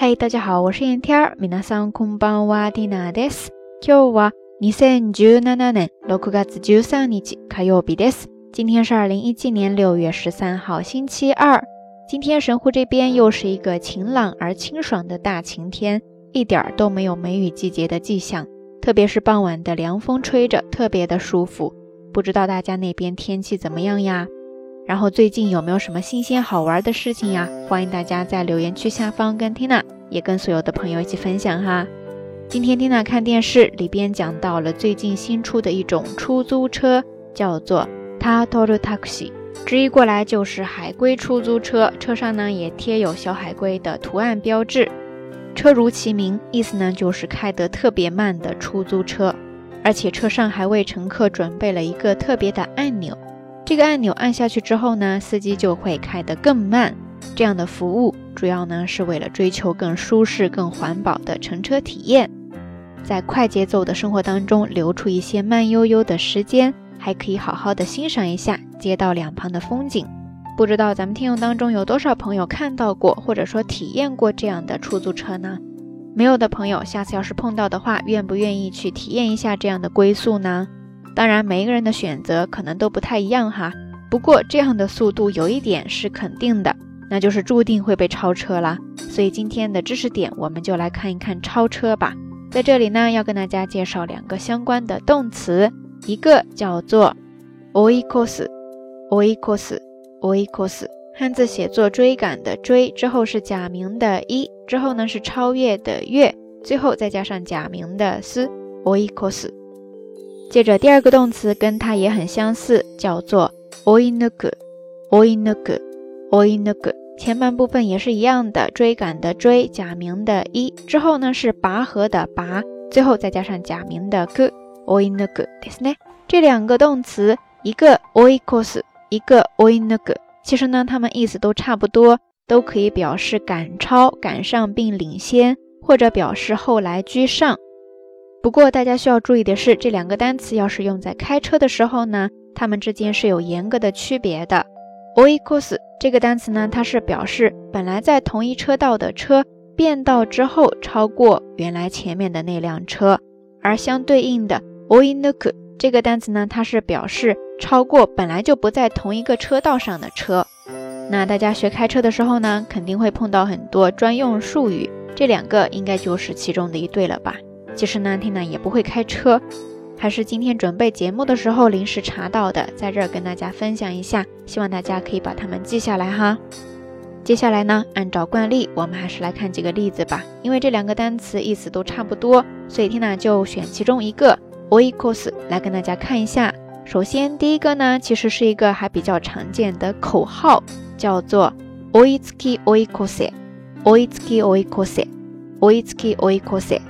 嗨，大家好，我是燕天儿。皆さんこんばんは、ティナです。今日は二千十七年六月十三日火曜日です。今天是二零一七年六月十三号，星期二。今天神户这边又是一个晴朗而清爽的大晴天，一点儿都没有梅雨季节的迹象。特别是傍晚的凉风吹着，特别的舒服。不知道大家那边天气怎么样呀？ 然后最近有没有什么新鲜好玩的事情呀？欢迎大家在留言区下方跟 Tina 也跟所有的朋友一起分享哈。今天 Tina 看电视里边讲到了最近新出的一种出租车，叫做 Turtle Taxi，直译过来就是海龟出租车。车上呢也贴有小海龟的图案标志。车如其名，意思呢就是开得特别慢的出租车，而且车上还为乘客准备了一个特别的按钮。这个按钮按下去之后呢，司机就会开得更慢。这样的服务主要呢是为了追求更舒适、更环保的乘车体验，在快节奏的生活当中留出一些慢悠悠的时间，还可以好好的欣赏一下街道两旁的风景。不知道咱们听友当中有多少朋友看到过或者说体验过这样的出租车呢？没有的朋友，下次要是碰到的话，愿不愿意去体验一下这样的归宿呢？当然，每一个人的选择可能都不太一样哈。不过这样的速度有一点是肯定的，那就是注定会被超车啦。所以今天的知识点，我们就来看一看超车吧。在这里呢，要跟大家介绍两个相关的动词，一个叫做 oikos，oikos，oikos，汉字写作追赶的追，之后是假名的一，之后呢是超越的越，最后再加上假名的思 oikos。接着第二个动词跟它也很相似，叫做 oinuku，oinuku，oinuku。前半部分也是一样的，追赶的追，假名的一，之后呢是拔河的拔，最后再加上假名的 ku，oinuku，ですね。这两个动词，一个 oikos，一个 oinuku，其实呢它们意思都差不多，都可以表示赶超、赶上并领先，或者表示后来居上。 不过大家需要注意的是，这两个单词要是用在开车的时候呢，它们之间是有严格的区别的。oikos 这个单词呢，它是表示本来在同一车道的车变道之后超过原来前面的那辆车，而相对应的 oinuku 这个单词呢，它是表示超过本来就不在同一个车道上的车。那大家学开车的时候呢，肯定会碰到很多专用术语，这两个应该就是其中的一对了吧。其实呢，Tina 也不会开车，还是今天准备节目的时候临时查到的，在这儿跟大家分享一下，希望大家可以把它们记下来哈。接下来呢，按照惯例，我们还是来看几个例子吧。因为这两个单词意思都差不多，所以 Tina 就选其中一个 oikos 来跟大家看一下。首先第一个呢，其实是一个还比较常见的口号，叫做 o i t s k i o i k o s e o i t s k i o i k o s e o i t s k i o i k o s e。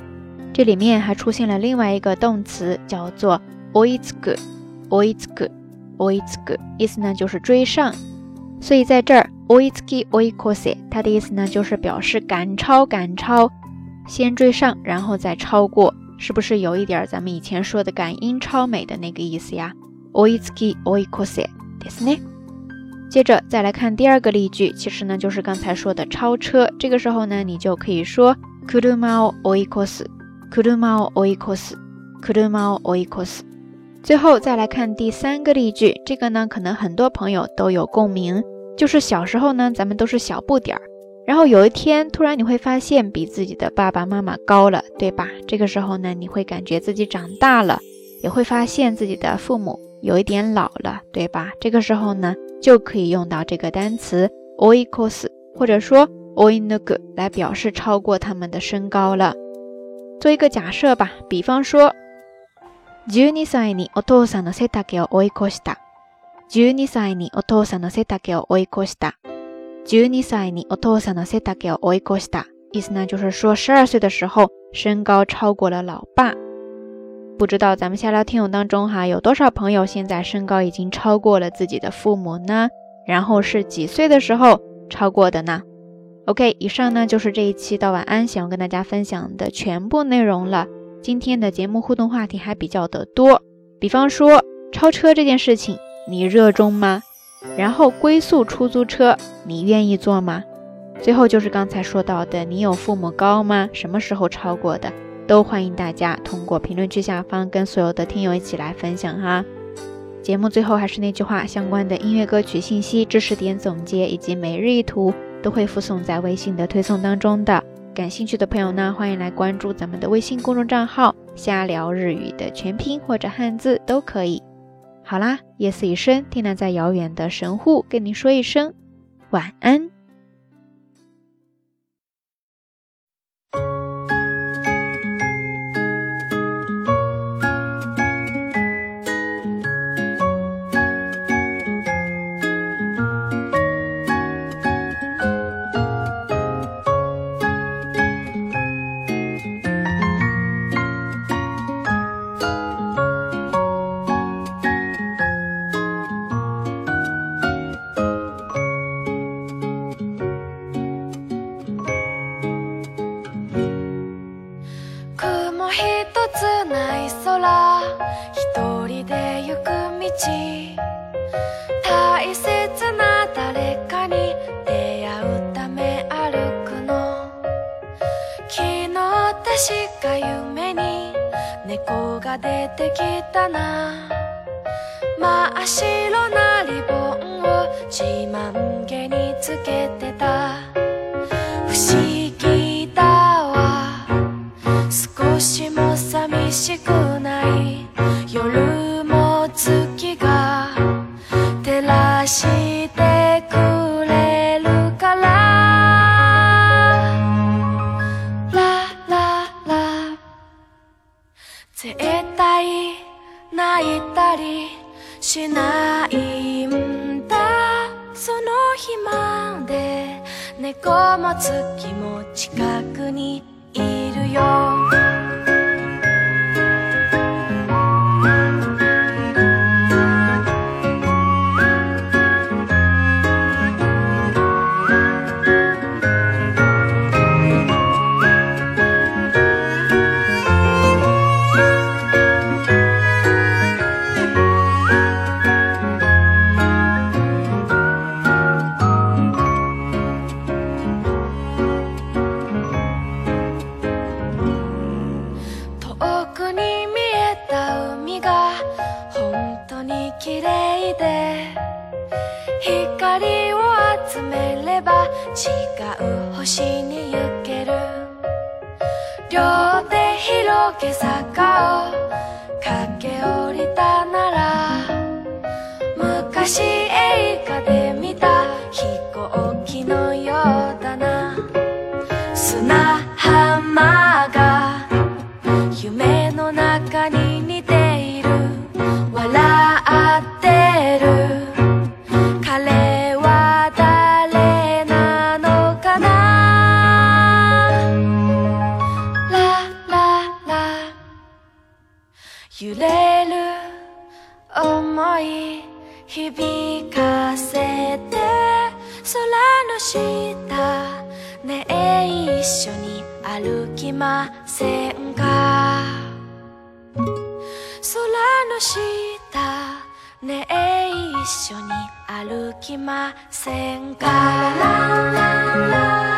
这里面还出现了另外一个动词，叫做 oitsuku，oitsuku，oitsuku，意思呢就是追上。所以在这儿 oitsuki oikose，它的意思呢就是表示赶超，赶超，先追上，然后再超过，是不是有一点咱们以前说的赶英超美的那个意思呀？oitsuki oikose，ですね。接着再来看第二个例句，其实呢就是刚才说的超车。这个时候呢，你就可以说 kuruma o oikos。 車を追い越す，車を追い越す。最后再来看第三个例句，这个呢，可能很多朋友都有共鸣，就是小时候呢，咱们都是小不点儿，然后有一天突然你会发现比自己的爸爸妈妈高了，对吧？这个时候呢，你会感觉自己长大了，也会发现自己的父母有一点老了，对吧？这个时候呢，就可以用到这个单词追い越す，或者说追い抜く来表示超过他们的身高了。 做一个假设吧，比方说，十二歳にお父さんの背丈を追い越した。十二歳にお父さんの背丈を追い越した。十二歳にお父さんの背丈を追い越した。意思呢，就是说十二岁的时候身高超过了老爸。不知道咱们下聊听友当中哈，有多少朋友现在身高已经超过了自己的父母呢？然后是几岁的时候超过的呢 ？OK，以上呢就是这一期到晚安想要跟大家分享的全部内容了。今天的节目互动话题还比较的多，比方说超车这件事情，你热衷吗？然后龟速出租车，你愿意坐吗？最后就是刚才说到的，你有父母高吗？什么时候超过的？都欢迎大家通过评论区下方跟所有的听友一起来分享哈。节目最后还是那句话，相关的音乐歌曲信息、知识点总结以及每日一图都会附送在微信的推送当中的。感兴趣的朋友呢，欢迎来关注咱们的微信公众账号“瞎聊日语”的全拼或者汉字都可以。好啦，夜色已深，天南在遥远的神户跟您说一声晚安。確か夢に猫が出てきたな。真っ白なリボンを自慢げにつけてた。絶対泣いたりしないんだ。その日まで猫も月も近くにいるよ。う星に行ける。両手広げ坂。を駆け下りたなら昔映画で見た。飛行機のようだな。砂浜が夢の中に似揺れる思い響かせて空の下ねえ一緒に歩きませんか？空の下ねえ一緒に歩きませんか？